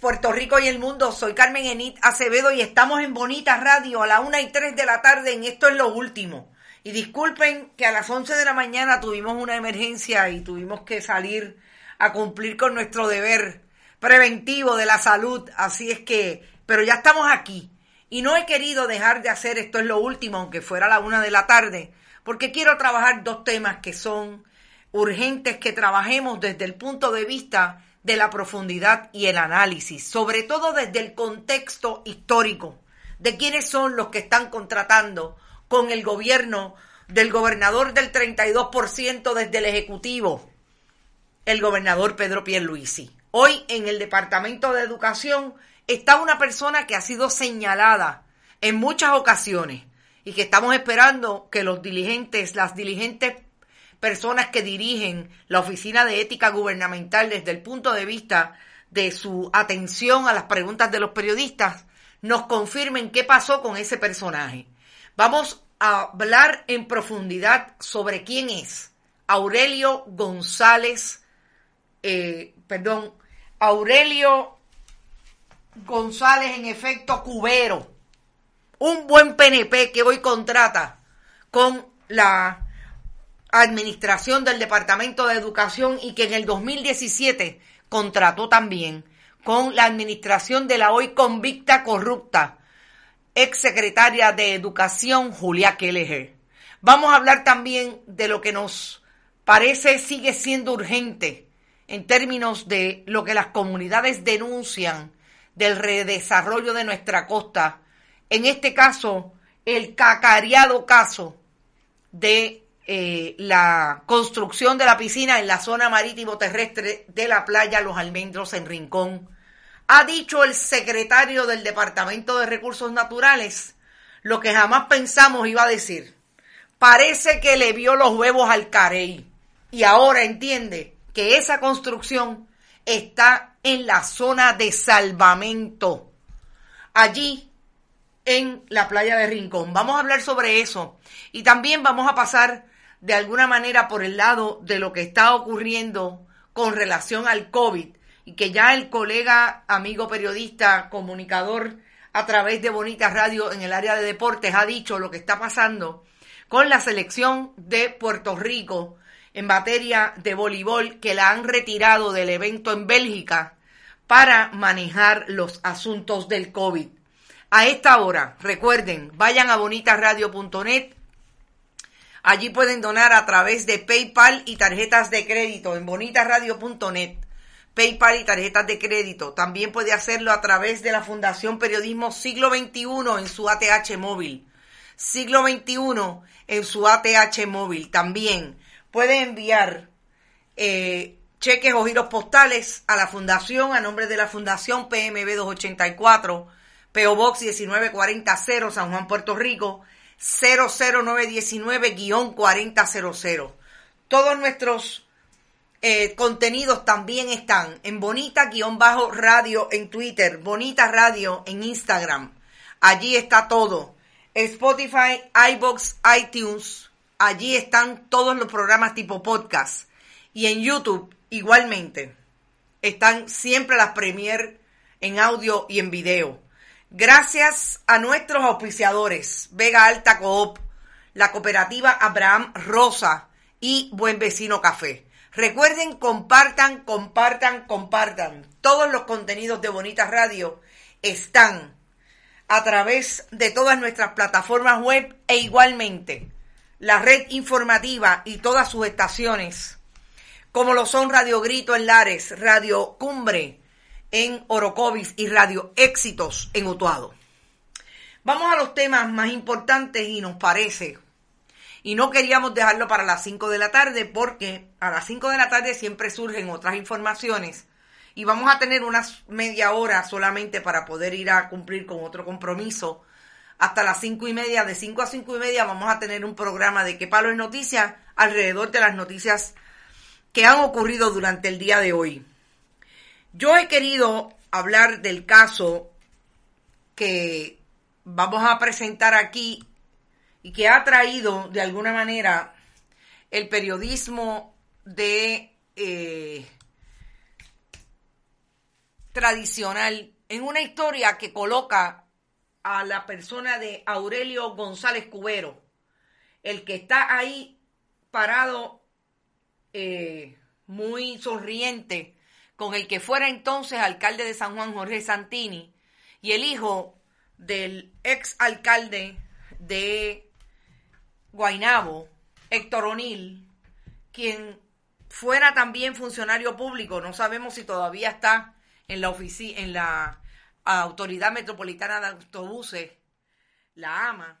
Puerto Rico y el mundo. Soy Carmen Enit Acevedo y estamos en Bonita Radio a la una y tres de la tarde en Esto es lo último. Y disculpen que a las 11 de la mañana tuvimos una emergencia y tuvimos que salir a cumplir con nuestro deber preventivo de la salud. Así es que, pero ya estamos aquí. Y no he querido dejar de hacer Esto es lo último, aunque fuera a la una de la tarde, porque quiero trabajar dos temas que son urgentes que trabajemos desde el punto de vista de la profundidad y el análisis, sobre todo desde el contexto histórico de quiénes son los que están contratando con el gobierno del gobernador del 32% desde el Ejecutivo, el gobernador Pedro Pierluisi. Hoy en el Departamento de Educación está una persona que ha sido señalada en muchas ocasiones y que estamos esperando que los diligentes, las diligentes personas que dirigen la Oficina de Ética Gubernamental desde el punto de vista de su atención a las preguntas de los periodistas, nos confirmen qué pasó con ese personaje. Vamos a hablar en profundidad sobre quién es Aurelio González, eh, perdón, Aurelio González en efecto cubero, un buen PNP que hoy contrata con la administración del Departamento de Educación y que en el 2017 contrató también con la administración de la hoy convicta corrupta ex secretaria de Educación Julia Kelleher. Vamos a hablar también de lo que nos parece sigue siendo urgente en términos de lo que las comunidades denuncian del redesarrollo de nuestra costa. En este caso, el cacareado caso de eh, la construcción de la piscina en la zona marítimo terrestre de la playa Los Almendros en Rincón. Ha dicho el secretario del Departamento de Recursos Naturales lo que jamás pensamos iba a decir. Parece que le vio los huevos al carey y ahora entiende que esa construcción está en la zona de salvamento, allí en la playa de Rincón. Vamos a hablar sobre eso y también vamos a pasar de alguna manera por el lado de lo que está ocurriendo con relación al COVID y que ya el colega, amigo periodista, comunicador a través de Bonita Radio en el área de deportes ha dicho lo que está pasando con la selección de Puerto Rico en materia de voleibol que la han retirado del evento en Bélgica para manejar los asuntos del COVID. A esta hora, recuerden, vayan a bonitasradio.net Allí pueden donar a través de PayPal y tarjetas de crédito en bonitasradio.net. PayPal y tarjetas de crédito. También puede hacerlo a través de la Fundación Periodismo Siglo XXI en su ATH móvil. Siglo XXI en su ATH móvil. También puede enviar eh, cheques o giros postales a la Fundación a nombre de la Fundación PMB 284, PO Box 19400 San Juan, Puerto Rico 00919-4000. Todos nuestros eh, contenidos también están en Bonita-Radio en Twitter, Bonita Radio en Instagram. Allí está todo. Spotify, iBox, iTunes. Allí están todos los programas tipo podcast. Y en YouTube igualmente. Están siempre las premier en audio y en video. Gracias a nuestros auspiciadores, Vega Alta Coop, la cooperativa Abraham Rosa y Buen Vecino Café. Recuerden, compartan, compartan, compartan. Todos los contenidos de Bonita Radio están a través de todas nuestras plataformas web e igualmente la red informativa y todas sus estaciones, como lo son Radio Grito en Lares, Radio Cumbre, en Orocovis y Radio Éxitos en Utuado. Vamos a los temas más importantes y nos parece. Y no queríamos dejarlo para las 5 de la tarde porque a las 5 de la tarde siempre surgen otras informaciones y vamos a tener unas media hora solamente para poder ir a cumplir con otro compromiso. Hasta las cinco y media, de 5 a 5 y media vamos a tener un programa de qué palo es noticia alrededor de las noticias que han ocurrido durante el día de hoy. Yo he querido hablar del caso que vamos a presentar aquí y que ha traído de alguna manera el periodismo de eh, tradicional en una historia que coloca a la persona de Aurelio González Cubero, el que está ahí parado eh, muy sonriente con el que fuera entonces alcalde de San Juan, Jorge Santini, y el hijo del ex alcalde de Guainabo, Héctor O'Neill, quien fuera también funcionario público, no sabemos si todavía está en la en la Autoridad Metropolitana de Autobuses, la AMA.